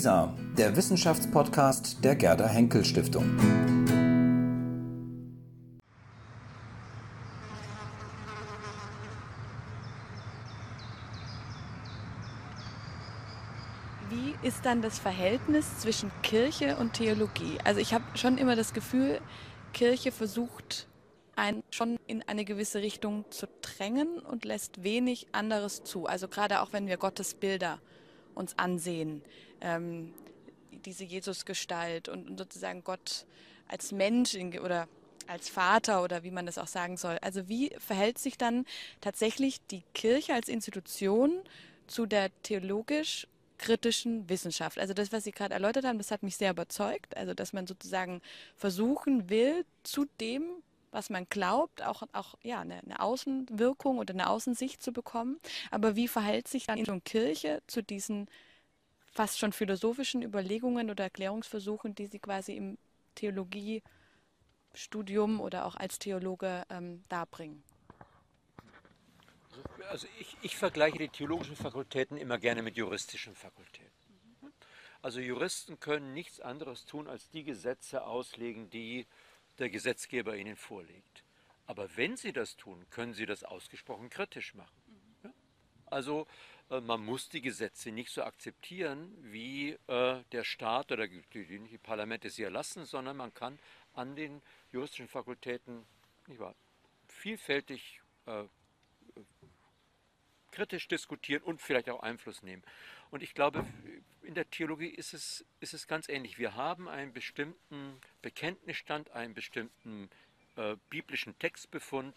WISA, der Wissenschaftspodcast der Gerda Henkel Stiftung. Wie ist dann das Verhältnis zwischen Kirche und Theologie? Also ich habe schon immer das Gefühl, Kirche versucht einen schon in eine gewisse Richtung zu drängen und lässt wenig anderes zu. Also gerade auch wenn wir Gottes Bilder uns ansehen, ähm, diese Jesusgestalt und, sozusagen Gott als Mensch in, oder als Vater oder wie man das auch sagen soll. Also wie verhält sich dann tatsächlich die Kirche als Institution zu der theologisch kritischen Wissenschaft. Also das, was Sie gerade erläutert haben, das hat mich sehr überzeugt. Also dass man sozusagen versuchen will, zu dem, was man glaubt, auch, auch ja, eine, eine Außenwirkung oder eine Außensicht zu bekommen. Aber wie verhält sich dann so eine Kirche zu diesen fast schon philosophischen Überlegungen oder Erklärungsversuchen, die sie quasi im Theologiestudium oder auch als Theologe ähm, darbringen? Also ich, ich vergleiche die theologischen Fakultäten immer gerne mit juristischen Fakultäten. Also Juristen können nichts anderes tun, als die Gesetze auslegen, die der Gesetzgeber ihnen vorlegt. Aber wenn sie das tun, können sie das ausgesprochen kritisch machen. Ja? Also äh, man muss die Gesetze nicht so akzeptieren, wie äh, der Staat oder die, die Parlamente sie erlassen, sondern man kann an den juristischen Fakultäten wahr, vielfältig äh, kritisch diskutieren und vielleicht auch Einfluss nehmen. Und ich glaube, in der Theologie ist es, ist es ganz ähnlich. Wir haben einen bestimmten Bekenntnisstand, einen bestimmten äh, biblischen Textbefund,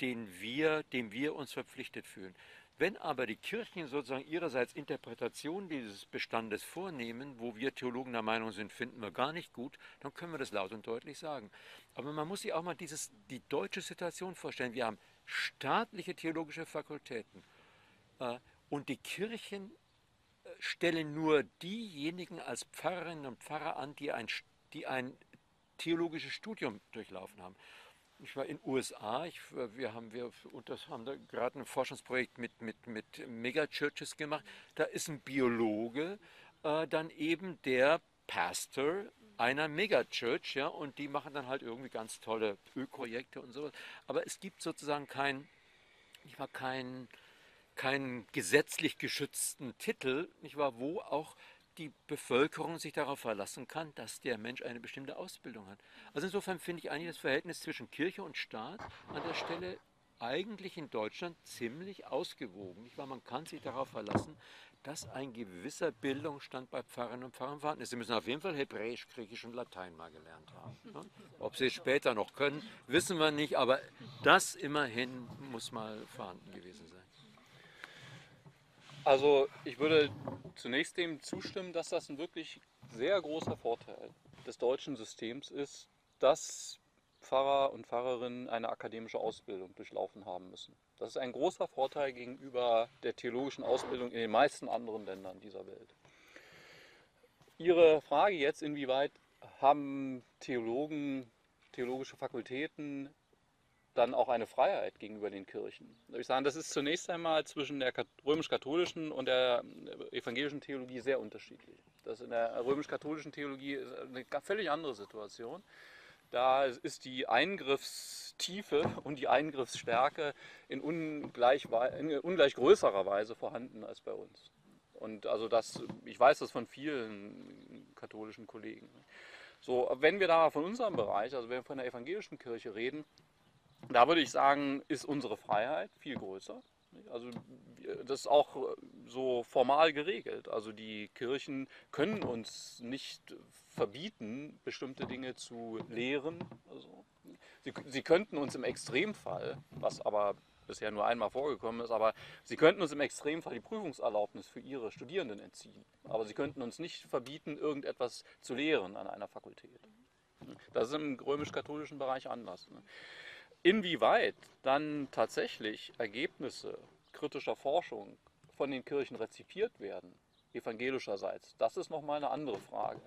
den wir, dem wir uns verpflichtet fühlen. Wenn aber die Kirchen sozusagen ihrerseits Interpretationen dieses Bestandes vornehmen, wo wir Theologen der Meinung sind, finden wir gar nicht gut, dann können wir das laut und deutlich sagen. Aber man muss sich auch mal dieses, die deutsche Situation vorstellen. Wir haben staatliche theologische Fakultäten äh, und die Kirchen stellen nur diejenigen als Pfarrerinnen und Pfarrer an, die ein, die ein theologisches Studium durchlaufen haben. Ich war in den USA, ich, wir haben, wir das haben da gerade ein Forschungsprojekt mit, mit, mit Megachurches gemacht. Da ist ein Biologe, äh, dann eben der Pastor einer Megachurch, ja, und die machen dann halt irgendwie ganz tolle Ölprojekte und sowas. Aber es gibt sozusagen kein, ich war kein, keinen gesetzlich geschützten Titel, nicht wahr, wo auch die Bevölkerung sich darauf verlassen kann, dass der Mensch eine bestimmte Ausbildung hat. Also insofern finde ich eigentlich das Verhältnis zwischen Kirche und Staat an der Stelle eigentlich in Deutschland ziemlich ausgewogen. Nicht wahr? Man kann sich darauf verlassen, dass ein gewisser Bildungsstand bei Pfarrerinnen und Pfarrern vorhanden ist. Sie müssen auf jeden Fall Hebräisch, Griechisch und Latein mal gelernt haben. Ne? Ob sie es später noch können, wissen wir nicht, aber das immerhin muss mal vorhanden gewesen sein. Also ich würde zunächst dem zustimmen, dass das ein wirklich sehr großer Vorteil des deutschen Systems ist, dass Pfarrer und Pfarrerinnen eine akademische Ausbildung durchlaufen haben müssen. Das ist ein großer Vorteil gegenüber der theologischen Ausbildung in den meisten anderen Ländern dieser Welt. Ihre Frage jetzt, inwieweit haben Theologen, theologische Fakultäten dann auch eine Freiheit gegenüber den Kirchen. Ich sagen, das ist zunächst einmal zwischen der römisch-katholischen und der äh, evangelischen Theologie sehr unterschiedlich. Das in der römisch-katholischen Theologie ist eine völlig andere Situation. Da ist die Eingriffstiefe und die Eingriffsstärke in ungleich, in ungleich größerer Weise vorhanden als bei uns. Und also das, ich weiß das von vielen katholischen Kollegen. So, wenn wir da von unserem Bereich, also wenn wir von der evangelischen Kirche reden, da würde ich sagen, ist unsere Freiheit viel größer. Also das ist auch so formal geregelt. Also die Kirchen können uns nicht verbieten, bestimmte Dinge zu lehren. Also sie, sie könnten uns im Extremfall, was aber bisher nur einmal vorgekommen ist, aber sie könnten uns im Extremfall die Prüfungserlaubnis für ihre Studierenden entziehen. Aber sie könnten uns nicht verbieten, irgendetwas zu lehren an einer Fakultät. Das ist im römisch-katholischen Bereich anders. Inwieweit dann tatsächlich Ergebnisse kritischer Forschung von den Kirchen rezipiert werden, evangelischerseits, das ist nochmal eine andere Frage.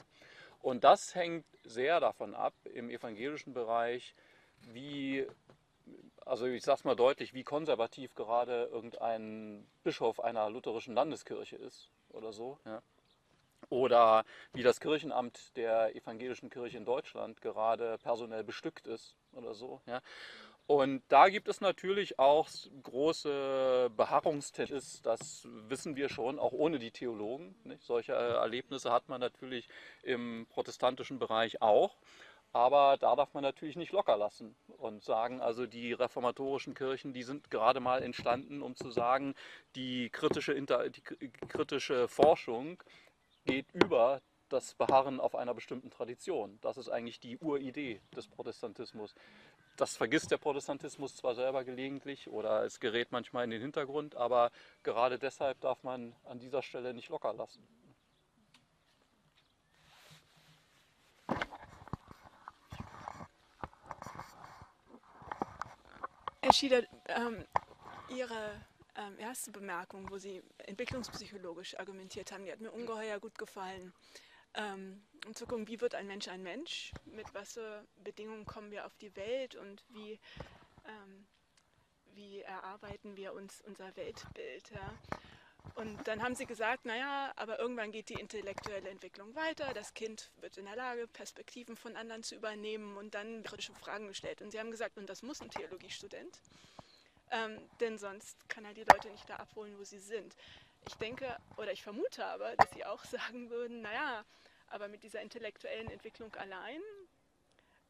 Und das hängt sehr davon ab, im evangelischen Bereich, wie, also ich sage es mal deutlich, wie konservativ gerade irgendein Bischof einer lutherischen Landeskirche ist oder so. Ja. oder wie das Kirchenamt der evangelischen Kirche in Deutschland gerade personell bestückt ist oder so. Ja. Und da gibt es natürlich auch große Beharrungstendenzen, das wissen wir schon, auch ohne die Theologen. Nicht? Solche äh, Erlebnisse hat man natürlich im protestantischen Bereich auch. Aber da darf man natürlich nicht locker lassen und sagen, also die reformatorischen Kirchen, die sind gerade mal entstanden, um zu sagen, die kritische, Inter die kritische Forschung geht über das Beharren auf einer bestimmten Tradition. Das ist eigentlich die Uridee des Protestantismus. Das vergisst der Protestantismus zwar selber gelegentlich oder es gerät manchmal in den Hintergrund, aber gerade deshalb darf man an dieser Stelle nicht locker lassen. Herr Schieder, ähm, Ihre ähm, erste Bemerkung, wo Sie entwicklungspsychologisch argumentiert haben, die hat mir ungeheuer gut gefallen. Ähm, um zu gucken, wie wird ein Mensch ein Mensch, mit was für Bedingungen kommen wir auf die Welt und wie, ähm, wie erarbeiten wir uns unser Weltbild. Ja? Und dann haben sie gesagt, naja, aber irgendwann geht die intellektuelle Entwicklung weiter, das Kind wird in der Lage, Perspektiven von anderen zu übernehmen und dann kritische Fragen gestellt. Und sie haben gesagt, und das muss ein Theologiestudent. Ähm, denn sonst kann er die Leute nicht da abholen, wo sie sind. Ich denke oder ich vermute aber, dass sie auch sagen würden, naja, aber mit dieser intellektuellen Entwicklung allein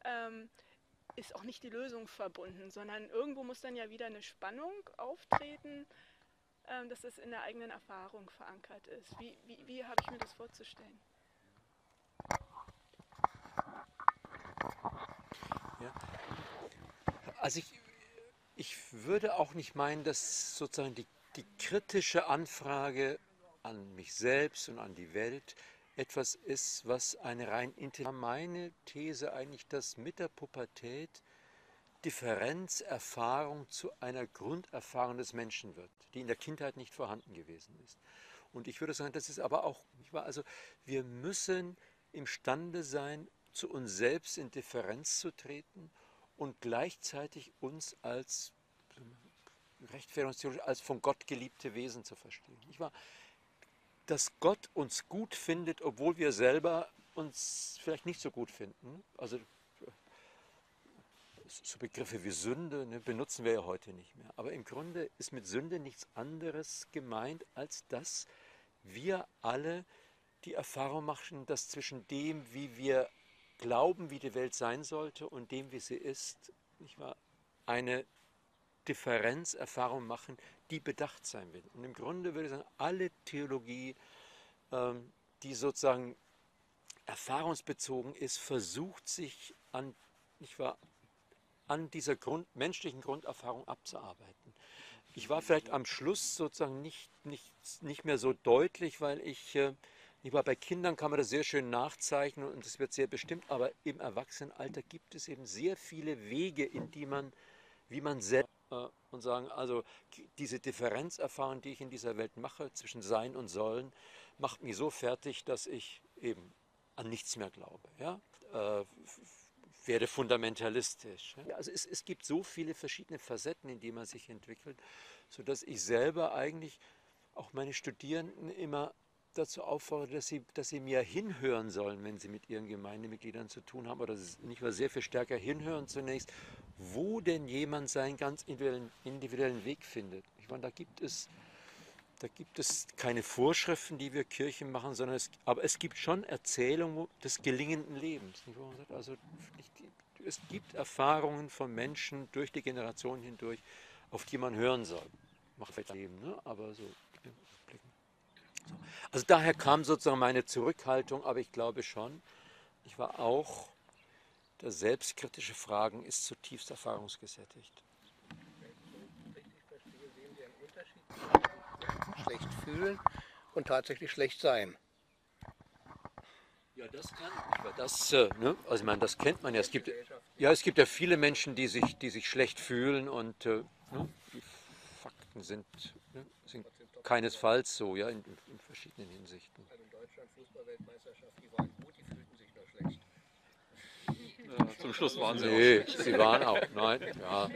ähm, ist auch nicht die Lösung verbunden, sondern irgendwo muss dann ja wieder eine Spannung auftreten, ähm, dass es in der eigenen Erfahrung verankert ist. Wie, wie, wie habe ich mir das vorzustellen? Ja. Also ich, ich würde auch nicht meinen, dass sozusagen die, die kritische Anfrage an mich selbst und an die Welt etwas ist, was eine rein meine These eigentlich, dass mit der Pubertät Differenzerfahrung zu einer Grunderfahrung des Menschen wird, die in der Kindheit nicht vorhanden gewesen ist. Und ich würde sagen, das ist aber auch. Also wir müssen imstande sein, zu uns selbst in Differenz zu treten und gleichzeitig uns als Rechtfertigungstheologie als von Gott geliebte Wesen zu verstehen. Nicht wahr? Dass Gott uns gut findet, obwohl wir selber uns vielleicht nicht so gut finden. Also so Begriffe wie Sünde ne, benutzen wir ja heute nicht mehr. Aber im Grunde ist mit Sünde nichts anderes gemeint, als dass wir alle die Erfahrung machen, dass zwischen dem, wie wir glauben, wie die Welt sein sollte und dem, wie sie ist, nicht wahr, eine Differenzerfahrung machen, die bedacht sein will. Und im Grunde würde ich sagen, alle Theologie, ähm, die sozusagen erfahrungsbezogen ist, versucht sich an, nicht wahr, an dieser Grund, menschlichen Grunderfahrung abzuarbeiten. Ich war vielleicht am Schluss sozusagen nicht, nicht, nicht mehr so deutlich, weil ich äh, ich war bei Kindern kann man das sehr schön nachzeichnen und das wird sehr bestimmt, aber im Erwachsenenalter gibt es eben sehr viele Wege, in die man, wie man selbst und sagen, also diese Differenzerfahrung, die ich in dieser Welt mache zwischen Sein und Sollen, macht mich so fertig, dass ich eben an nichts mehr glaube. Ja? Äh, werde fundamentalistisch. Ja? Also es, es gibt so viele verschiedene Facetten, in die man sich entwickelt, sodass ich selber eigentlich auch meine Studierenden immer dazu auffordere, dass sie, dass sie mehr hinhören sollen, wenn sie mit ihren Gemeindemitgliedern zu tun haben, oder nicht mal sehr viel stärker hinhören zunächst, wo denn jemand seinen ganz individuellen, individuellen Weg findet. Ich meine, da gibt es, da gibt es keine Vorschriften, die wir Kirchen machen, sondern es, aber es gibt schon Erzählungen des gelingenden Lebens. Also es gibt Erfahrungen von Menschen durch die Generationen hindurch, auf die man hören soll. Macht vielleicht Leben, ne? aber so also daher kam sozusagen meine Zurückhaltung, aber ich glaube schon, ich war auch, das selbstkritische Fragen ist zutiefst erfahrungsgesättigt. Schlecht fühlen und tatsächlich schlecht sein. Ja, das kann, das, äh, ne? also ich meine, das kennt man ja. Es gibt, ja, es gibt ja viele Menschen, die sich, die sich schlecht fühlen und äh, ne? die Fakten sind, ne? sind keinesfalls so, ja, in, in verschiedenen Hinsichten. Also in Deutschland Fußballweltmeisterschaft, die waren gut, die fühlten sich nur schlecht. Ja, zum Schluss waren sie nee, auch. sie waren auch, nein, ja.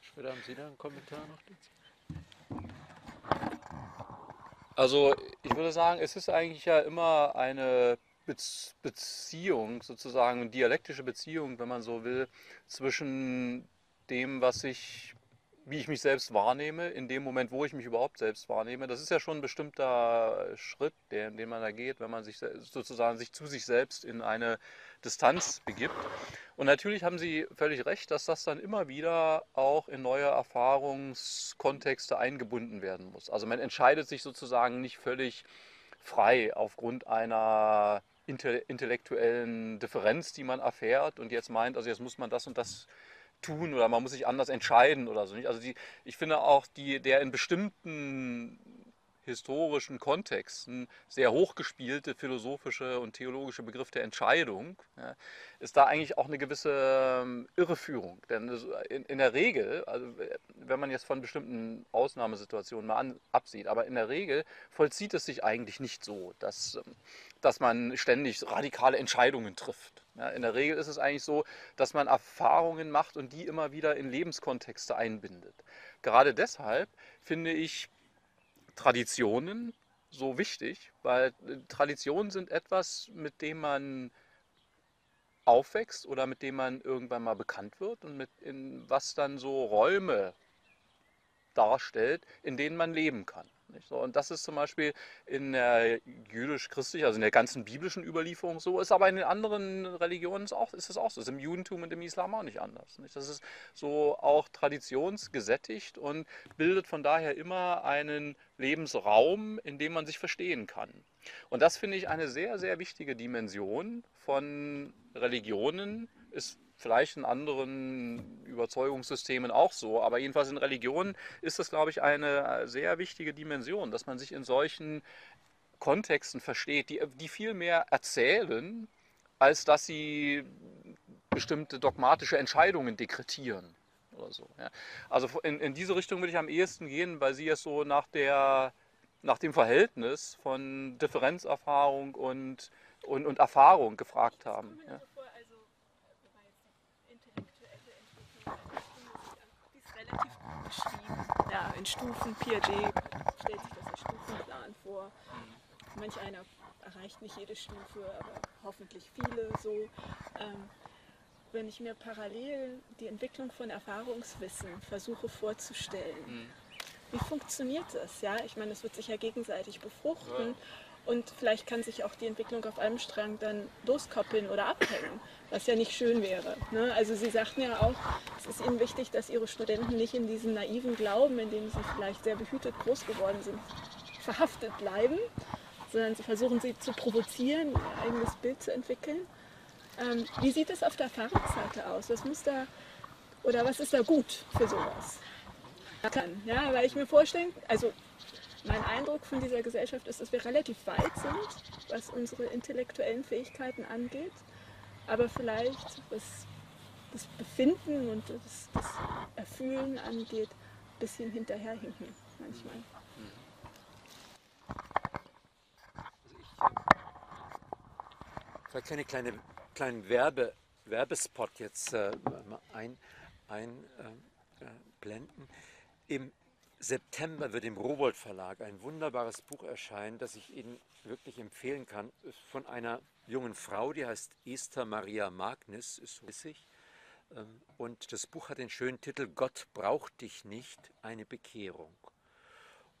Später haben Sie da einen Kommentar noch dazu? Also ich würde sagen, es ist eigentlich ja immer eine Bez- Beziehung, sozusagen eine dialektische Beziehung, wenn man so will, zwischen dem, was ich, wie ich mich selbst wahrnehme, in dem Moment, wo ich mich überhaupt selbst wahrnehme. Das ist ja schon ein bestimmter Schritt, der, den man da geht, wenn man sich sozusagen sich zu sich selbst in eine Distanz begibt. Und natürlich haben Sie völlig recht, dass das dann immer wieder auch in neue Erfahrungskontexte eingebunden werden muss. Also man entscheidet sich sozusagen nicht völlig frei aufgrund einer inte- intellektuellen Differenz, die man erfährt und jetzt meint, also jetzt muss man das und das tun oder man muss sich anders entscheiden oder so nicht. Also die, ich finde auch die, der in bestimmten historischen Kontexten sehr hochgespielte philosophische und theologische Begriff der Entscheidung ja, ist da eigentlich auch eine gewisse ähm, Irreführung. Denn in, in der Regel, also wenn man jetzt von bestimmten Ausnahmesituationen mal an, absieht, aber in der Regel vollzieht es sich eigentlich nicht so, dass, ähm, dass man ständig radikale Entscheidungen trifft. Ja, in der Regel ist es eigentlich so, dass man Erfahrungen macht und die immer wieder in Lebenskontexte einbindet. Gerade deshalb finde ich Traditionen so wichtig, weil äh, Traditionen sind etwas, mit dem man aufwächst oder mit dem man irgendwann mal bekannt wird und mit in was dann so Räume darstellt, in denen man leben kann. Nicht? So, und das ist zum Beispiel in der jüdisch-christlichen, also in der ganzen biblischen Überlieferung so, ist aber in den anderen Religionen auch, ist es auch so, ist im Judentum und im Islam auch nicht anders. Nicht? Das ist so auch traditionsgesättigt und bildet von daher immer einen Lebensraum, in dem man sich verstehen kann. Und das finde ich eine sehr, sehr wichtige Dimension von Religionen, ist vielleicht in anderen Überzeugungssystemen auch so, aber jedenfalls in Religionen ist das, glaube ich, eine sehr wichtige Dimension, dass man sich in solchen Kontexten versteht, die, die viel mehr erzählen, als dass sie bestimmte dogmatische Entscheidungen dekretieren oder so. Ja. Also in, in diese Richtung würde ich am ehesten gehen, weil Sie es so nach, der, nach dem Verhältnis von Differenzerfahrung und, und, und Erfahrung gefragt haben. Ja. Die ist relativ gut beschrieben. Ja, in Stufen. Piaget stellt sich das als Stufenplan vor. Manch einer erreicht nicht jede Stufe, aber hoffentlich viele so. Ähm, wenn ich mir parallel die Entwicklung von Erfahrungswissen versuche vorzustellen, wie funktioniert das? Ja, ich meine, es wird sich ja gegenseitig befruchten und vielleicht kann sich auch die Entwicklung auf einem Strang dann loskoppeln oder abhängen, was ja nicht schön wäre. Ne? Also Sie sagten ja auch, es ist Ihnen wichtig, dass Ihre Studenten nicht in diesem naiven Glauben, in dem sie vielleicht sehr behütet groß geworden sind, verhaftet bleiben, sondern Sie versuchen sie zu provozieren, ihr eigenes Bild zu entwickeln. Ähm, wie sieht es auf der Erfahrungsseite aus? Was muss da oder was ist da gut für sowas? Ja, weil ich mir vorstelle, also mein Eindruck von dieser Gesellschaft ist, dass wir relativ weit sind, was unsere intellektuellen Fähigkeiten angeht, aber vielleicht was das Befinden und das, das Erfühlen angeht, ein bisschen hinterherhinken manchmal. Vielleicht eine kleine, kleinen Werbe, Werbespot jetzt äh, mal ein, äh, äh. Im September wird im Rowold Verlag ein wunderbares Buch erscheinen, das ich Ihnen wirklich empfehlen kann, von einer jungen Frau, die heißt Esther Maria Magnus, ist so wissig. Ähm, Und das Buch hat den schönen Titel Gott braucht dich nicht, eine Bekehrung.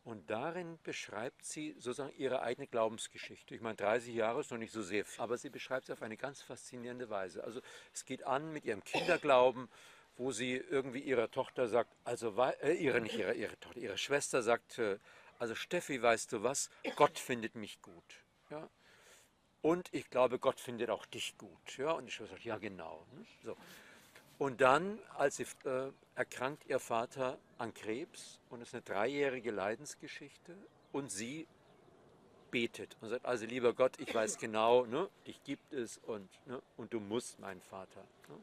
Und darin beschreibt sie sozusagen ihre eigene Glaubensgeschichte. Ich meine, 30 Jahre ist noch nicht so sehr viel, aber sie beschreibt es auf eine ganz faszinierende Weise. Also es geht an mit ihrem Kinderglauben, wo sie irgendwie ihrer Tochter sagt, also äh, ihre nicht ihre, ihre Tochter, ihre Schwester sagt, äh, also Steffi, weißt du was? Gott findet mich gut. Ja? Und ich glaube, Gott findet auch dich gut. Ja? Und die Schwester sagt, ja genau. Ne? So. Und dann, als sie äh, erkrankt ihr Vater an Krebs und es ist eine dreijährige Leidensgeschichte und sie betet und sagt, also lieber Gott, ich weiß genau, ne, dich gibt es und, ne, und du musst meinen Vater ne,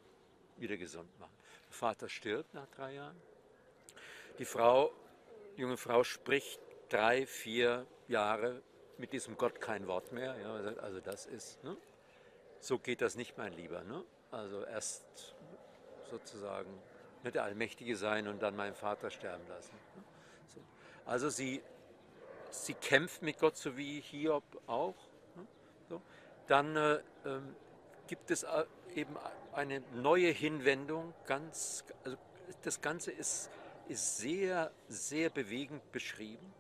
wieder gesund machen. Der Vater stirbt nach drei Jahren. Die Frau, die junge Frau spricht drei, vier Jahre mit diesem Gott kein Wort mehr. Ja, sagt, also das ist, ne, so geht das nicht, mein Lieber. Ne? Also erst sozusagen nicht der Allmächtige sein und dann meinen Vater sterben lassen. So. Also sie sie kämpft mit Gott, so wie Hiob auch. ne, So. Dann äh, ähm, gibt es äh, eben eine neue Hinwendung. Ganz, also das Ganze ist, ist sehr, sehr bewegend beschrieben.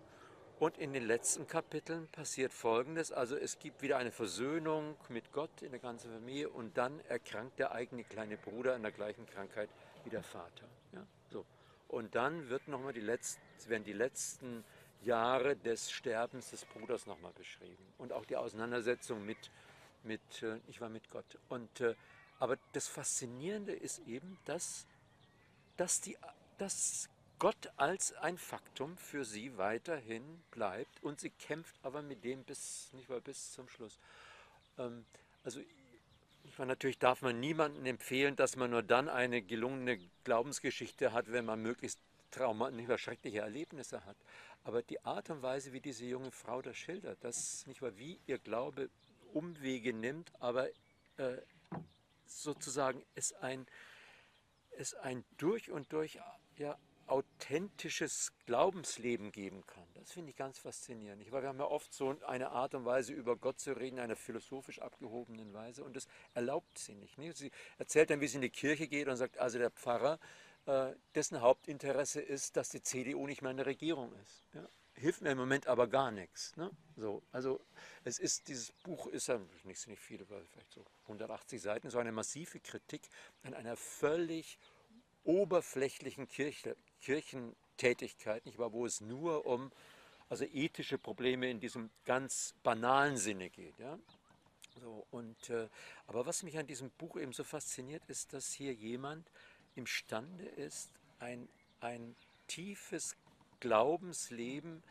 Und in den letzten Kapiteln passiert Folgendes. Also es gibt wieder eine Versöhnung mit Gott in der ganzen Familie und dann erkrankt der eigene kleine Bruder an der gleichen Krankheit wie der Vater. Ja? So. Und dann wird noch mal die letzten, werden die letzten Jahre des Sterbens des Bruders nochmal beschrieben. Und auch die Auseinandersetzung mit, mit, äh, ich war mit Gott. Und, äh, aber das Faszinierende ist eben, dass, dass, die, dass Gott als ein Faktum für sie weiterhin bleibt und sie kämpft aber mit dem bis, nicht mal bis zum Schluss. Ähm, also ich meine, natürlich darf man niemandem empfehlen, dass man nur dann eine gelungene Glaubensgeschichte hat, wenn man möglichst Trauma, nicht mal schreckliche Erlebnisse hat. Aber die Art und Weise, wie diese junge Frau das schildert, das nicht mal wie ihr Glaube Umwege nimmt, aber äh, sozusagen es ein, es ein durch und durch ja, authentisches Glaubensleben geben kann. Das finde ich ganz faszinierend. Weil wir haben ja oft so eine Art und Weise, über Gott zu reden, in einer philosophisch abgehobenen Weise. Und das erlaubt sie nicht. Ne? Sie erzählt dann, wie sie in die Kirche geht und sagt, also der Pfarrer, äh, dessen Hauptinteresse ist, dass die CDU nicht mehr in der Regierung ist. Ja? Hilft mir im Moment aber gar nichts. Ne? So, also es ist, dieses Buch ist ja nicht, nicht viele, vielleicht so 180 Seiten, so eine massive Kritik an einer völlig oberflächlichen Kirche, Kirchentätigkeit, nicht wahr, wo es nur um also ethische Probleme in diesem ganz banalen Sinne geht. Ja? So, und, äh, aber was mich an diesem Buch eben so fasziniert, ist, dass hier jemand imstande ist, ein, ein tiefes Glaubensleben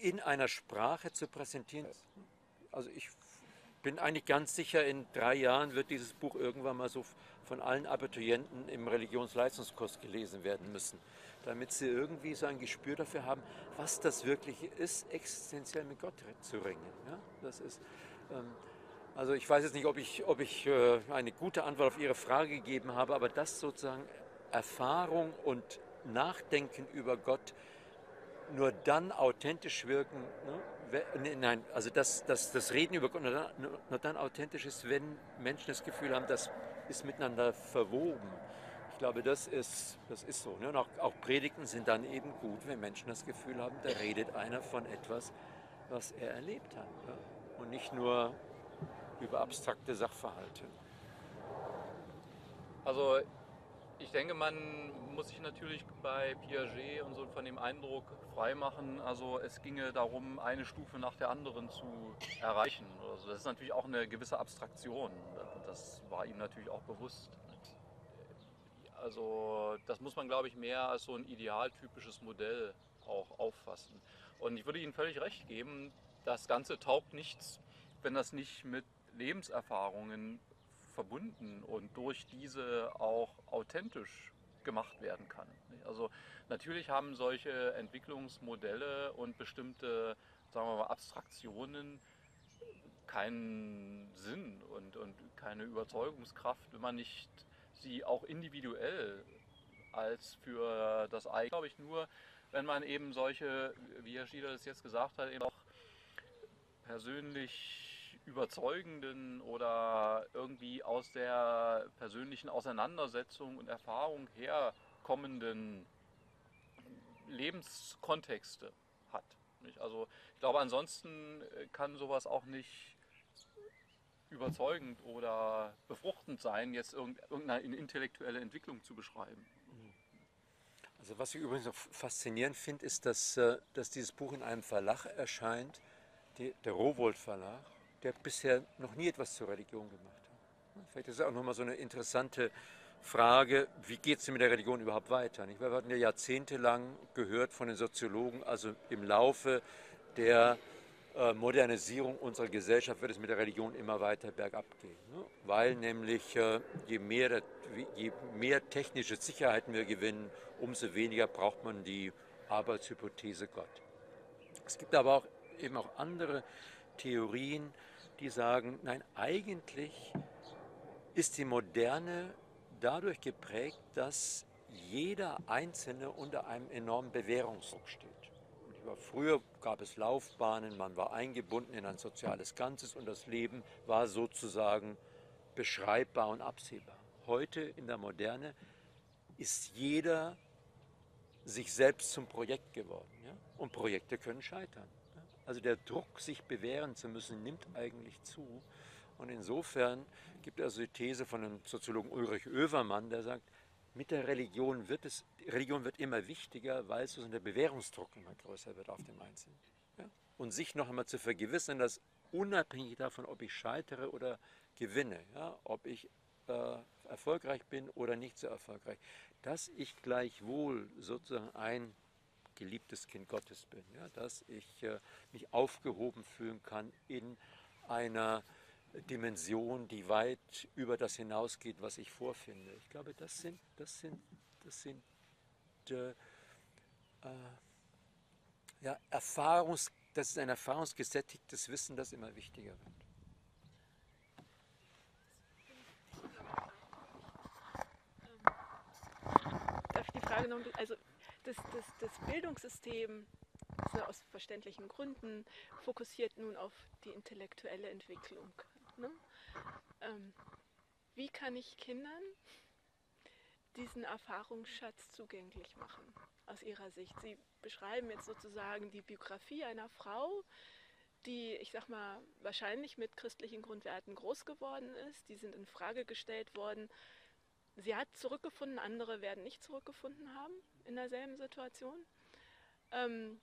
in einer Sprache zu präsentieren. Also ich bin eigentlich ganz sicher, in drei Jahren wird dieses Buch irgendwann mal so von allen Abiturienten im Religionsleistungskurs gelesen werden müssen, damit sie irgendwie so ein Gespür dafür haben, was das wirklich ist, existenziell mit Gott zu ringen. Ja, das ist, ähm, also ich weiß jetzt nicht, ob ich, ob ich äh, eine gute Antwort auf Ihre Frage gegeben habe, aber das sozusagen Erfahrung und Nachdenken über Gott nur dann authentisch wirken, ne? nein, also das, das, das Reden über Gott nur dann, nur dann authentisch ist, wenn Menschen das Gefühl haben, das ist miteinander verwoben. Ich glaube, das ist, das ist so. Ne? Auch, auch Predigten sind dann eben gut, wenn Menschen das Gefühl haben, da redet einer von etwas, was er erlebt hat. Ja? Und nicht nur über abstrakte Sachverhalte. Also ich denke, man muss sich natürlich bei Piaget und so von dem Eindruck freimachen, also es ginge darum, eine Stufe nach der anderen zu erreichen. Also das ist natürlich auch eine gewisse Abstraktion. Das war ihm natürlich auch bewusst. Also das muss man, glaube ich, mehr als so ein idealtypisches Modell auch auffassen. Und ich würde Ihnen völlig recht geben, das Ganze taugt nichts, wenn das nicht mit Lebenserfahrungen verbunden und durch diese auch authentisch gemacht werden kann. Also natürlich haben solche Entwicklungsmodelle und bestimmte, sagen wir mal, Abstraktionen keinen Sinn und, und keine Überzeugungskraft, wenn man nicht sie auch individuell als für das eigene, glaube ich, nur, wenn man eben solche, wie Herr Schieder das jetzt gesagt hat, eben auch persönlich überzeugenden oder irgendwie aus der persönlichen Auseinandersetzung und Erfahrung herkommenden Lebenskontexte hat. Also ich glaube, ansonsten kann sowas auch nicht überzeugend oder befruchtend sein, jetzt irgendeine intellektuelle Entwicklung zu beschreiben. Also was ich übrigens auch faszinierend finde, ist, dass, äh, dass dieses Buch in einem Verlag erscheint, der Rowold Verlag, der bisher noch nie etwas zur Religion gemacht hat. Vielleicht ist es auch nochmal so eine interessante Frage, wie geht es mit der Religion überhaupt weiter? Nicht? Wir hatten ja jahrzehntelang gehört von den Soziologen, also im Laufe der Modernisierung unserer Gesellschaft wird es mit der Religion immer weiter bergab gehen. Ne? Weil nämlich äh, je, mehr, je mehr technische Sicherheiten wir gewinnen, umso weniger braucht man die Arbeitshypothese Gott. Es gibt aber auch eben auch andere Theorien, die sagen, nein, eigentlich ist die Moderne dadurch geprägt, dass jeder Einzelne unter einem enormen Bewährungsdruck steht. Früher gab es Laufbahnen, man war eingebunden in ein soziales Ganzes und das Leben war sozusagen beschreibbar und absehbar. Heute in der Moderne ist jeder sich selbst zum Projekt geworden. Ja? Und Projekte können scheitern. Ja? Also der Druck, sich bewähren zu müssen, nimmt eigentlich zu. Und insofern gibt es also die These von dem Soziologen Ulrich Oevermann, der sagt, mit der Religion wird es, Religion wird immer wichtiger, weil so der Bewährungsdruck immer größer wird auf dem Einzelnen. Ja? Und sich noch einmal zu vergewissern, dass unabhängig davon, ob ich scheitere oder gewinne, ja? ob ich äh, erfolgreich bin oder nicht so erfolgreich, dass ich gleichwohl sozusagen ein geliebtes Kind Gottes bin, ja? dass ich äh, mich aufgehoben fühlen kann in einer Dimension, die weit über das hinausgeht, was ich vorfinde. Ich glaube, das sind, das sind, das sind äh, ja, Erfahrungs, das ist ein erfahrungsgesättigtes Wissen, das immer wichtiger wird. Darf ich die Frage noch, also das, das, das Bildungssystem also aus verständlichen Gründen fokussiert nun auf die intellektuelle Entwicklung. Ne? Ähm, wie kann ich Kindern diesen Erfahrungsschatz zugänglich machen, aus Ihrer Sicht? Sie beschreiben jetzt sozusagen die Biografie einer Frau, die, ich sag mal, wahrscheinlich mit christlichen Grundwerten groß geworden ist. Die sind in Frage gestellt worden. Sie hat zurückgefunden, andere werden nicht zurückgefunden haben in derselben Situation. Ähm,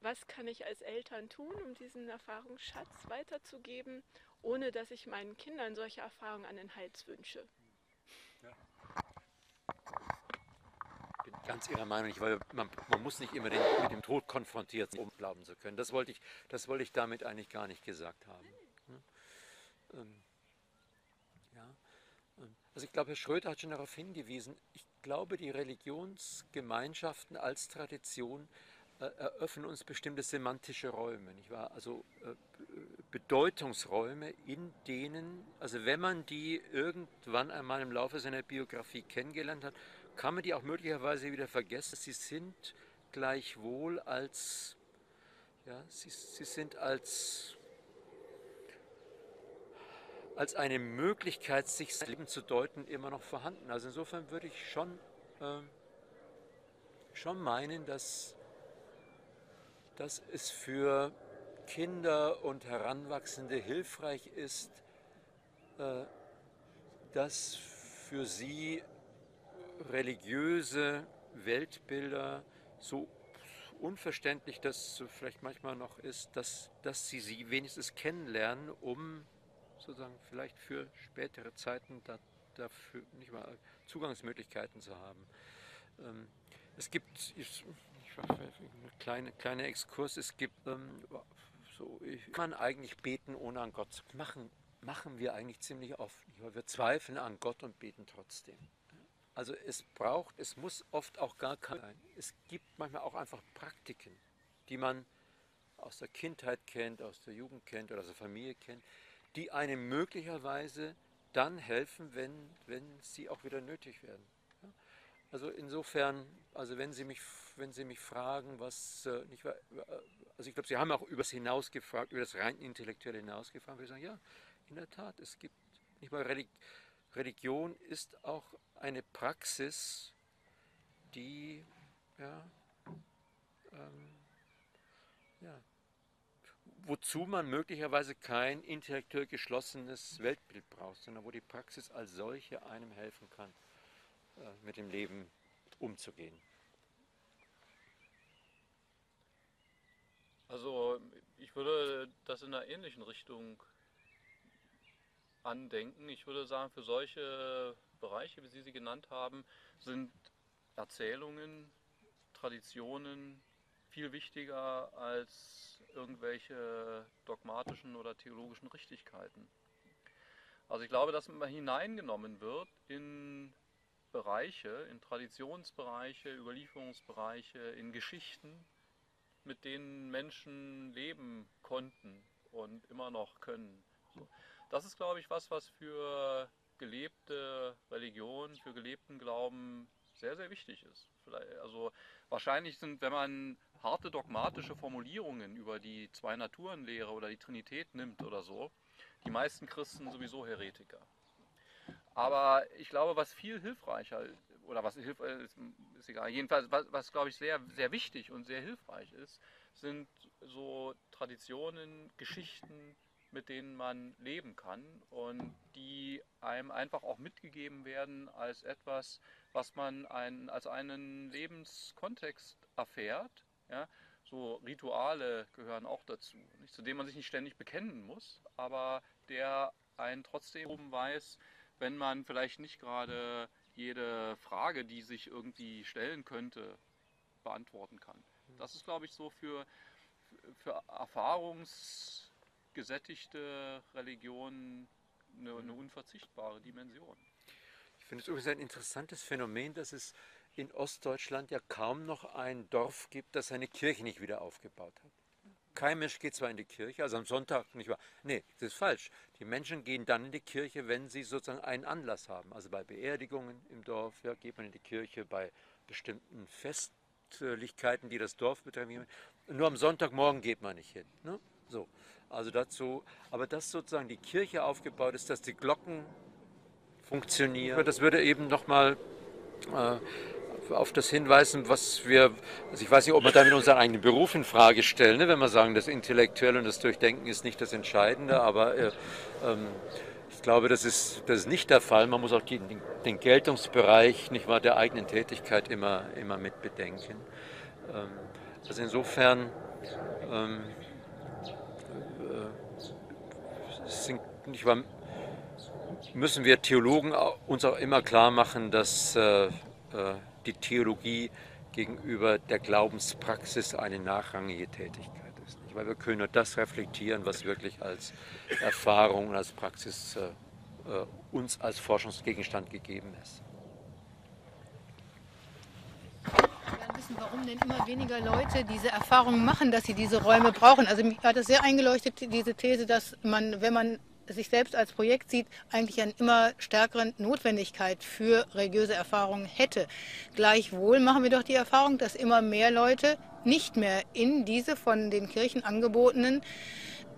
was kann ich als Eltern tun, um diesen Erfahrungsschatz weiterzugeben, ohne dass ich meinen Kindern solche Erfahrungen an den Hals wünsche? Ich bin ganz Ihrer Meinung, weil man, man, muss nicht immer den, mit dem Tod konfrontiert sein, um glauben zu können. Das wollte ich, das wollte ich damit eigentlich gar nicht gesagt haben. Hm? Ähm, ja. Ähm, also ich glaube, Herr Schröder hat schon darauf hingewiesen, ich glaube, die Religionsgemeinschaften als Tradition äh, eröffnen uns bestimmte semantische Räume, nicht wahr? Also äh, Bedeutungsräume, in denen, also wenn man die irgendwann einmal im Laufe seiner Biografie kennengelernt hat, kann man die auch möglicherweise wieder vergessen. Sie sind gleichwohl als, ja, sie, sie sind als, als eine Möglichkeit, sich das Leben zu deuten, immer noch vorhanden. Also insofern würde ich schon, äh, schon meinen, dass dass es für Kinder und Heranwachsende hilfreich ist, äh, dass für sie religiöse Weltbilder so unverständlich das vielleicht manchmal noch ist, dass, dass sie sie wenigstens kennenlernen, um sozusagen vielleicht für spätere Zeiten da, dafür nicht mal Zugangsmöglichkeiten zu haben. Ähm, es gibt, ein kleiner kleine Exkurs. Es gibt ähm, so, kann man eigentlich beten, ohne an Gott zu machen. Machen wir eigentlich ziemlich oft. Wir zweifeln an Gott und beten trotzdem. Also es braucht, es muss oft auch gar kein sein. Es gibt manchmal auch einfach Praktiken, die man aus der Kindheit kennt, aus der Jugend kennt oder aus der Familie kennt, die einem möglicherweise dann helfen, wenn, wenn sie auch wieder nötig werden. Also insofern, also wenn Sie mich, wenn Sie mich fragen, was äh, nicht äh, also ich glaube, Sie haben auch über das hinaus gefragt, über das rein intellektuelle hinaus gefragt, würde ich sagen, ja, in der Tat, es gibt nicht mal Religion ist auch eine Praxis, die ja, ähm, ja, wozu man möglicherweise kein intellektuell geschlossenes Weltbild braucht, sondern wo die Praxis als solche einem helfen kann. Äh, mit dem Leben umzugehen. Also ich würde das in einer ähnlichen Richtung andenken. Ich würde sagen, für solche Bereiche, wie Sie sie genannt haben, sind Erzählungen, Traditionen viel wichtiger als irgendwelche dogmatischen oder theologischen Richtigkeiten. Also ich glaube, dass man hineingenommen wird in Bereiche, in Traditionsbereiche, Überlieferungsbereiche, in Geschichten, mit denen Menschen leben konnten und immer noch können. So. Das ist, glaube ich, was, was für gelebte Religion, für gelebten Glauben sehr, sehr wichtig ist. Vielleicht, also wahrscheinlich sind, wenn man harte dogmatische Formulierungen über die Zwei-Naturen-Lehre oder die Trinität nimmt oder so, die meisten Christen sowieso Heretiker. Aber ich glaube, was viel hilfreicher oder was hilf, äh, ist, ist egal. Jedenfalls, was, was glaube ich sehr, sehr wichtig und sehr hilfreich ist, sind so Traditionen, Geschichten, mit denen man leben kann und die einem einfach auch mitgegeben werden als etwas, was man ein, als einen Lebenskontext erfährt. Ja? So Rituale gehören auch dazu, nicht? zu denen man sich nicht ständig bekennen muss, aber der einen trotzdem weiß, wenn man vielleicht nicht gerade jede Frage, die sich irgendwie stellen könnte, beantworten kann. Das ist, glaube ich, so für, für erfahrungsgesättigte Religionen eine, eine unverzichtbare Dimension. Ich finde es übrigens ein interessantes Phänomen, dass es in Ostdeutschland ja kaum noch ein Dorf gibt, das seine Kirche nicht wieder aufgebaut hat. Kein Mensch geht zwar in die Kirche, also am Sonntag nicht wahr? Nee, das ist falsch. Die Menschen gehen dann in die Kirche, wenn sie sozusagen einen Anlass haben. Also bei Beerdigungen im Dorf ja, geht man in die Kirche, bei bestimmten Festlichkeiten, die das Dorf betreffen. Nur am Sonntagmorgen geht man nicht hin. Ne? So, also dazu, aber dass sozusagen die Kirche aufgebaut ist, dass die Glocken funktionieren, das würde eben nochmal äh, auf das hinweisen, was wir, also ich weiß nicht, ob wir damit unseren eigenen Beruf in Frage stellen, ne, wenn wir sagen, das Intellektuelle und das Durchdenken ist nicht das Entscheidende, aber äh, ähm, ich glaube, das ist, das ist nicht der Fall. Man muss auch die, den Geltungsbereich nicht wahr, der eigenen Tätigkeit immer, immer mit bedenken. Ähm, also insofern ähm, äh, sind, nicht wahr, müssen wir Theologen uns auch immer klar machen, dass äh, äh die Theologie gegenüber der Glaubenspraxis eine nachrangige Tätigkeit ist. Nicht? Weil wir können nur das reflektieren, was wirklich als Erfahrung und als Praxis äh, äh, uns als Forschungsgegenstand gegeben ist. Wissen, warum denn immer weniger Leute diese Erfahrung machen, dass sie diese Räume brauchen. Also mich hat es sehr eingeleuchtet, diese These, dass man, wenn man sich selbst als Projekt sieht, eigentlich eine immer stärkere Notwendigkeit für religiöse Erfahrungen hätte. Gleichwohl machen wir doch die Erfahrung, dass immer mehr Leute nicht mehr in diese von den Kirchen angebotenen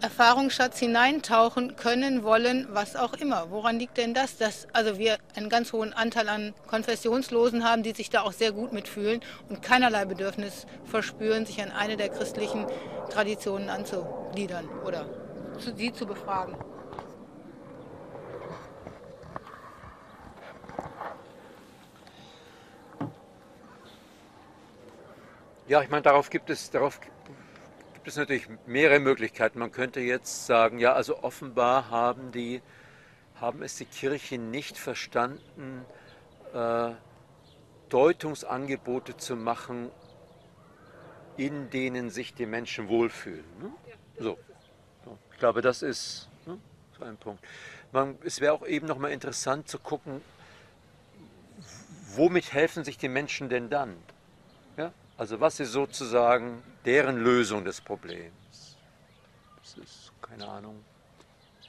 Erfahrungsschatz hineintauchen können, wollen, was auch immer. Woran liegt denn das? Dass also wir einen ganz hohen Anteil an Konfessionslosen haben, die sich da auch sehr gut mitfühlen und keinerlei Bedürfnis verspüren, sich an eine der christlichen Traditionen anzugliedern oder sie zu befragen. Ja, ich meine, darauf gibt es, darauf gibt es natürlich mehrere Möglichkeiten. Man könnte jetzt sagen, ja, also offenbar haben die, haben es die Kirche nicht verstanden, äh, Deutungsangebote zu machen, in denen sich die Menschen wohlfühlen. Ne? So. Ich glaube, das ist ne, ein Punkt. Man, es wäre auch eben nochmal interessant zu gucken, womit helfen sich die Menschen denn dann? Also was ist sozusagen deren Lösung des Problems? Das ist, keine Ahnung,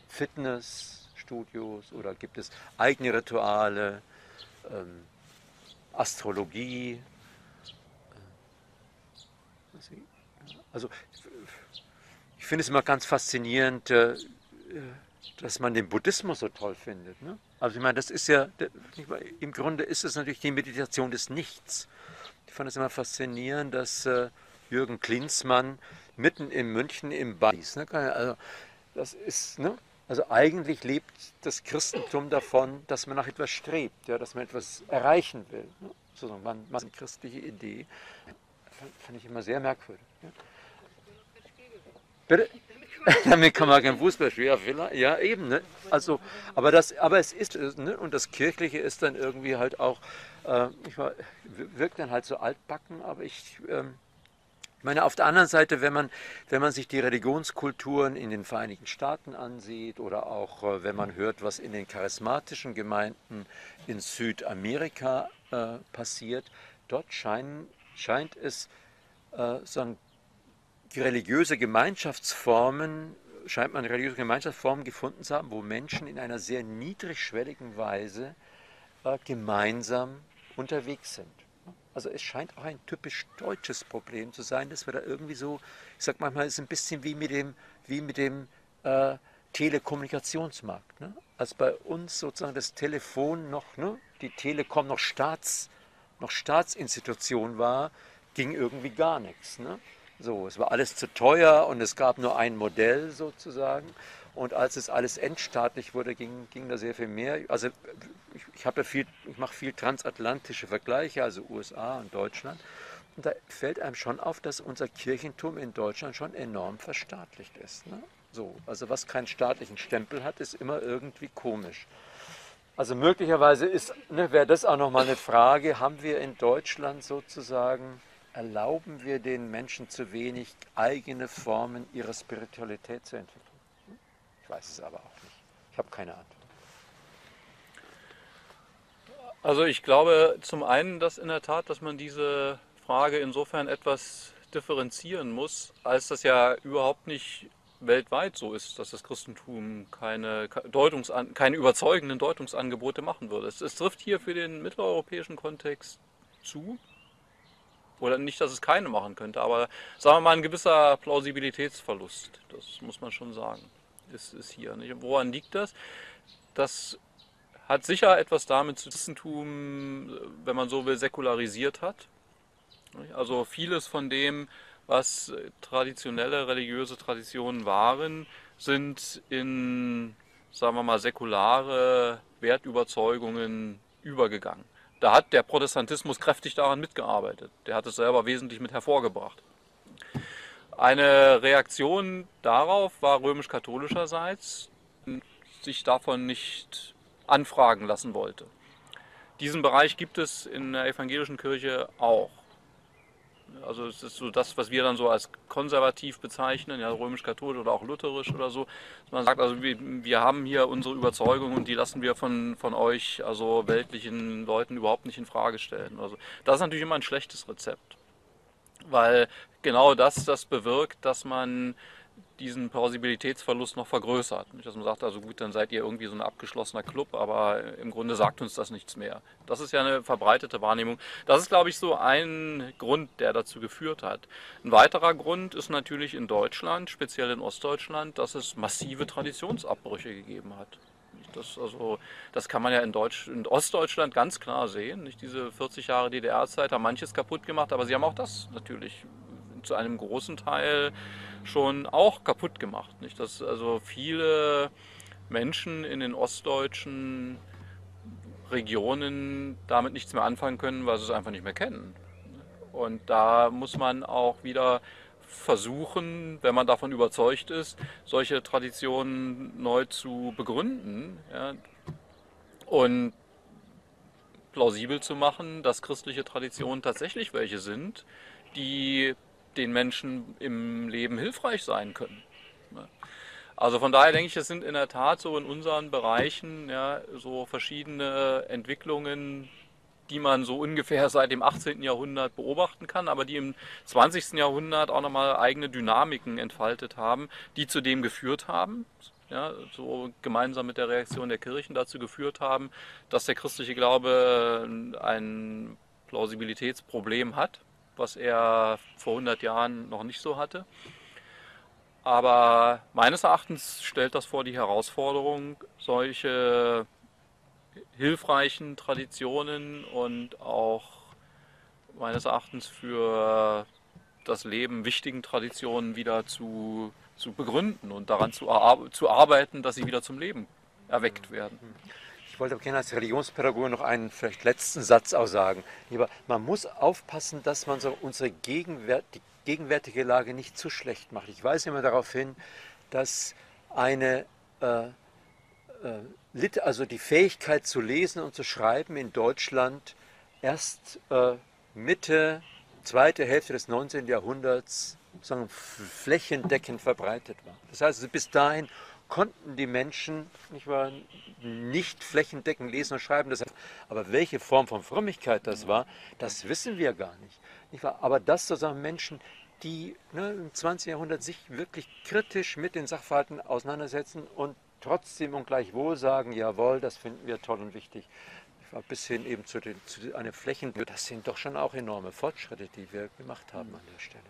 Fitnessstudios oder gibt es eigene Rituale, ähm, Astrologie? Äh, also ich finde es immer ganz faszinierend, äh, dass man den Buddhismus so toll findet. Ne? Also ich meine, das ist ja, im Grunde ist es natürlich die Meditation des Nichts fand es immer faszinierend, dass äh, Jürgen Klinsmann mitten in München im Badies, ne, also das ist, ne, also eigentlich lebt das Christentum davon, dass man nach etwas strebt, ja, dass man etwas erreichen will. Ne? So, man, man eine christliche Idee. Fand ich immer sehr merkwürdig. Ja. Bitte? Damit kann man kein Fußball spielen. Ja, eben. Ne? Also, aber, das, aber es ist, ne? und das Kirchliche ist dann irgendwie halt auch äh, ich war, wirkt dann halt so altbacken, aber ich ähm, meine, auf der anderen Seite, wenn man, wenn man sich die Religionskulturen in den Vereinigten Staaten ansieht oder auch äh, wenn man hört, was in den charismatischen Gemeinden in Südamerika äh, passiert, dort scheinen, scheint es äh, sagen, religiöse Gemeinschaftsformen, scheint man religiöse Gemeinschaftsformen gefunden zu haben, wo Menschen in einer sehr niedrigschwelligen Weise äh, gemeinsam unterwegs sind. Also es scheint auch ein typisch deutsches Problem zu sein, dass wir da irgendwie so, ich sag manchmal, es ist ein bisschen wie mit dem, wie mit dem äh, Telekommunikationsmarkt. Ne? Als bei uns sozusagen das Telefon noch, ne, die Telekom noch, Staats, noch Staatsinstitution war, ging irgendwie gar nichts. Ne? So, es war alles zu teuer und es gab nur ein Modell sozusagen. Und als es alles endstaatlich wurde, ging, ging da sehr viel mehr. Also ich, ich, habe ja viel, ich mache viel transatlantische Vergleiche, also USA und Deutschland. Und da fällt einem schon auf, dass unser Kirchentum in Deutschland schon enorm verstaatlicht ist. Ne? So, also was keinen staatlichen Stempel hat, ist immer irgendwie komisch. Also möglicherweise ne, wäre das auch nochmal eine Frage, haben wir in Deutschland sozusagen, erlauben wir den Menschen zu wenig eigene Formen ihrer Spiritualität zu entwickeln? Ich weiß es aber auch nicht. Ich habe keine Antwort. Also ich glaube zum einen, dass in der Tat, dass man diese Frage insofern etwas differenzieren muss, als das ja überhaupt nicht weltweit so ist, dass das Christentum keine, Deutungsan keine überzeugenden Deutungsangebote machen würde. Es, es trifft hier für den mitteleuropäischen Kontext zu. Oder nicht, dass es keine machen könnte, aber sagen wir mal ein gewisser Plausibilitätsverlust. Das muss man schon sagen. Ist, ist hier. Nicht? Woran liegt das? Das hat sicher etwas damit zu tun, wenn man so will, säkularisiert hat. Also vieles von dem, was traditionelle religiöse Traditionen waren, sind in, sagen wir mal, säkulare Wertüberzeugungen übergegangen. Da hat der Protestantismus kräftig daran mitgearbeitet. Der hat es selber wesentlich mit hervorgebracht. Eine Reaktion darauf war römisch-katholischerseits, sich davon nicht anfragen lassen wollte. Diesen Bereich gibt es in der evangelischen Kirche auch. Also es ist so das, was wir dann so als konservativ bezeichnen, ja römisch-katholisch oder auch lutherisch oder so. Man sagt also, wir, wir haben hier unsere Überzeugung und die lassen wir von, von euch, also weltlichen Leuten überhaupt nicht in Frage stellen. Also das ist natürlich immer ein schlechtes Rezept, weil genau das das bewirkt, dass man diesen Plausibilitätsverlust noch vergrößert. Dass man sagt, also gut, dann seid ihr irgendwie so ein abgeschlossener Club, aber im Grunde sagt uns das nichts mehr. Das ist ja eine verbreitete Wahrnehmung. Das ist, glaube ich, so ein Grund, der dazu geführt hat. Ein weiterer Grund ist natürlich in Deutschland, speziell in Ostdeutschland, dass es massive Traditionsabbrüche gegeben hat. Das, also, das kann man ja in, Deutsch, in Ostdeutschland ganz klar sehen. Nicht diese 40 Jahre DDR-Zeit haben manches kaputt gemacht, aber sie haben auch das natürlich zu einem großen Teil schon auch kaputt gemacht. Nicht? Dass also viele Menschen in den ostdeutschen Regionen damit nichts mehr anfangen können, weil sie es einfach nicht mehr kennen. Und da muss man auch wieder versuchen, wenn man davon überzeugt ist, solche Traditionen neu zu begründen ja, und plausibel zu machen, dass christliche Traditionen tatsächlich welche sind, die den Menschen im Leben hilfreich sein können. Also von daher denke ich, es sind in der Tat so in unseren Bereichen ja, so verschiedene Entwicklungen, die man so ungefähr seit dem 18. Jahrhundert beobachten kann, aber die im 20. Jahrhundert auch nochmal eigene Dynamiken entfaltet haben, die zu dem geführt haben, ja, so gemeinsam mit der Reaktion der Kirchen dazu geführt haben, dass der christliche Glaube ein Plausibilitätsproblem hat was er vor 100 Jahren noch nicht so hatte. Aber meines Erachtens stellt das vor die Herausforderung, solche hilfreichen Traditionen und auch meines Erachtens für das Leben wichtigen Traditionen wieder zu, zu begründen und daran zu, zu arbeiten, dass sie wieder zum Leben erweckt werden. Ich wollte aber gerne als Religionspädagoge noch einen vielleicht letzten Satz auch sagen. Lieber, man muss aufpassen, dass man so unsere Gegenwärt, die gegenwärtige Lage nicht zu schlecht macht. Ich weise immer darauf hin, dass eine äh, äh, also die Fähigkeit zu lesen und zu schreiben in Deutschland erst äh, Mitte, zweite Hälfte des 19. Jahrhunderts sagen, flächendeckend verbreitet war. Das heißt, also bis dahin konnten die Menschen nicht, wahr, nicht flächendeckend lesen und schreiben. Das, aber welche Form von Frömmigkeit das war, das wissen wir gar nicht. nicht wahr? Aber das sozusagen Menschen, die ne, im 20. Jahrhundert sich wirklich kritisch mit den Sachverhalten auseinandersetzen und trotzdem und gleichwohl sagen, jawohl, das finden wir toll und wichtig. bis hin eben zu, den, zu einer Flächen. Das sind doch schon auch enorme Fortschritte, die wir gemacht haben an der Stelle.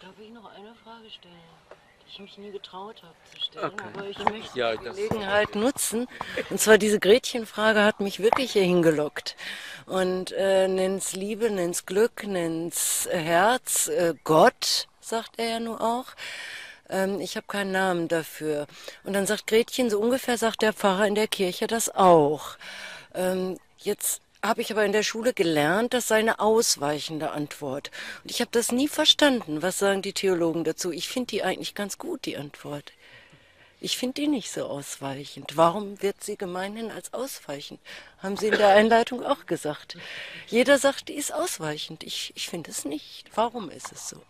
Darf ich noch eine Frage stellen, die ich mich nie getraut habe zu stellen, Okay. aber ich möchte Ja, die Gelegenheit nutzen. Und zwar diese Gretchenfrage hat mich wirklich hier hingelockt. Und äh, nenn's Liebe, nenn's Glück, nenn's Herz, äh, Gott, sagt er ja nur auch. Ähm, ich habe keinen Namen dafür. Und dann sagt Gretchen, so ungefähr sagt der Pfarrer in der Kirche das auch. Ähm, jetzt habe ich aber in der Schule gelernt, das sei eine ausweichende Antwort. Und ich habe das nie verstanden. Was sagen die Theologen dazu? Ich finde die eigentlich ganz gut, die Antwort. Ich finde die nicht so ausweichend. Warum wird sie gemeinhin als ausweichend? Haben Sie in der Einleitung auch gesagt. Jeder sagt, die ist ausweichend. Ich, ich finde es nicht. Warum ist es so?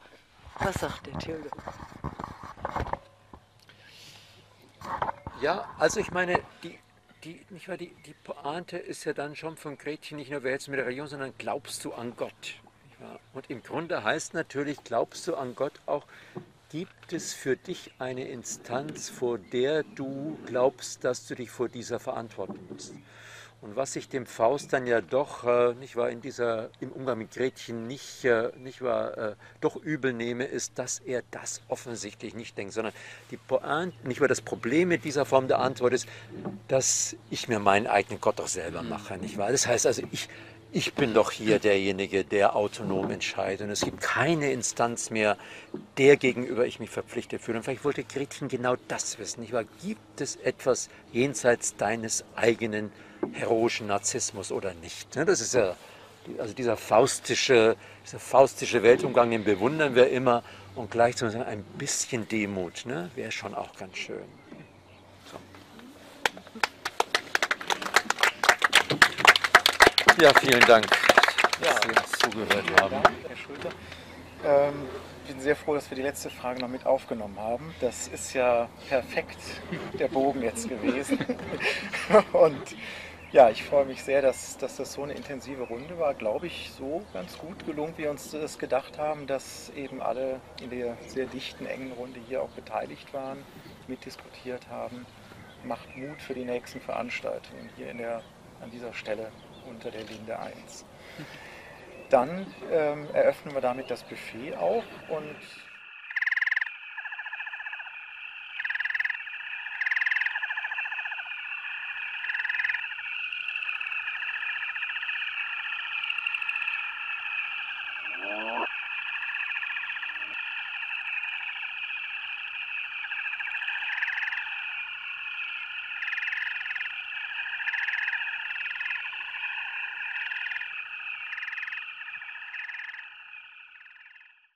Was sagt der Theologe? Ja, also ich meine, die, die, nicht wahr, die, die Pointe ist ja dann schon von Gretchen nicht nur, wer jetzt mit der Religion, sondern glaubst du an Gott? Und im Grunde heißt natürlich, glaubst du an Gott auch, gibt es für dich eine Instanz, vor der du glaubst, dass du dich vor dieser verantworten musst? Und was ich dem Faust dann ja doch, äh, nicht wahr, in dieser, im Umgang mit Gretchen nicht, äh, nicht wahr, äh, doch übel nehme, ist, dass er das offensichtlich nicht denkt, sondern die Pointe, nicht wahr, das Problem mit dieser Form der Antwort ist, dass ich mir meinen eigenen Gott doch selber mache, nicht wahr? Das heißt also, ich, ich bin doch hier derjenige, der autonom entscheidet. Und es gibt keine Instanz mehr, der gegenüber ich mich verpflichtet fühle. Und vielleicht wollte Gretchen genau das wissen. Nicht wahr? Gibt es etwas jenseits deines eigenen heroischen Narzissmus oder nicht? Ne, Das ist ja, also dieser faustische, dieser faustische Weltumgang, den bewundern wir immer. Und gleichzeitig ein bisschen Demut ne? wäre schon auch ganz schön. Ja, vielen Dank, dass Sie uns zugehört haben. Dank, Herr Schulter. Ähm, ich bin sehr froh, dass wir die letzte Frage noch mit aufgenommen haben. Das ist ja perfekt der Bogen jetzt gewesen. Und ja, ich freue mich sehr, dass, dass das so eine intensive Runde war. Glaube ich, so ganz gut gelungen, wie wir uns das gedacht haben, dass eben alle in der sehr dichten, engen Runde hier auch beteiligt waren, mitdiskutiert haben. Macht Mut für die nächsten Veranstaltungen hier in der, an dieser Stelle unter der Linde 1. Dann ähm, eröffnen wir damit das Buffet auch und